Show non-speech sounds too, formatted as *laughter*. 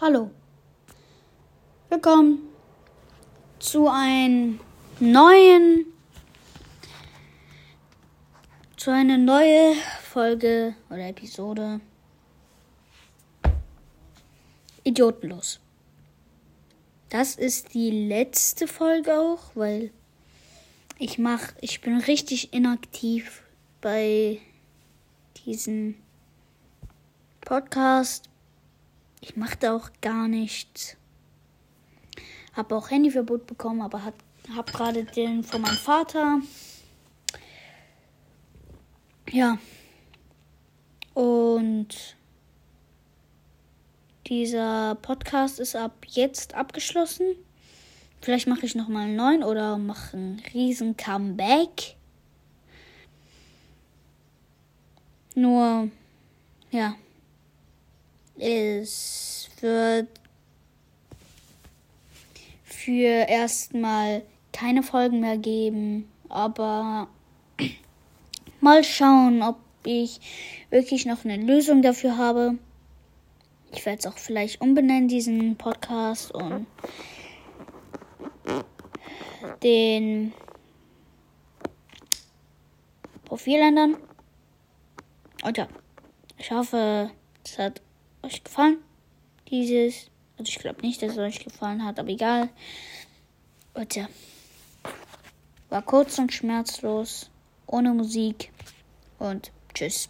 Hallo. Willkommen zu einem neuen zu einer neuen Folge oder Episode Idiotenlos. Das ist die letzte Folge auch, weil ich mach, ich bin richtig inaktiv bei diesem Podcast ich machte auch gar nichts. Habe auch Handyverbot bekommen, aber hat, habe gerade den von meinem Vater. Ja. Und dieser Podcast ist ab jetzt abgeschlossen. Vielleicht mache ich noch mal einen neuen oder mache einen riesen Comeback. Nur, ja. Es wird für erstmal keine Folgen mehr geben, aber *clears throat* mal schauen, ob ich wirklich noch eine Lösung dafür habe. Ich werde es auch vielleicht umbenennen, diesen Podcast und den Profil ändern. Und ja, ich hoffe, es hat euch gefallen. Dieses. Also ich glaube nicht, dass es euch gefallen hat, aber egal. Ja. War kurz und schmerzlos. Ohne Musik. Und tschüss.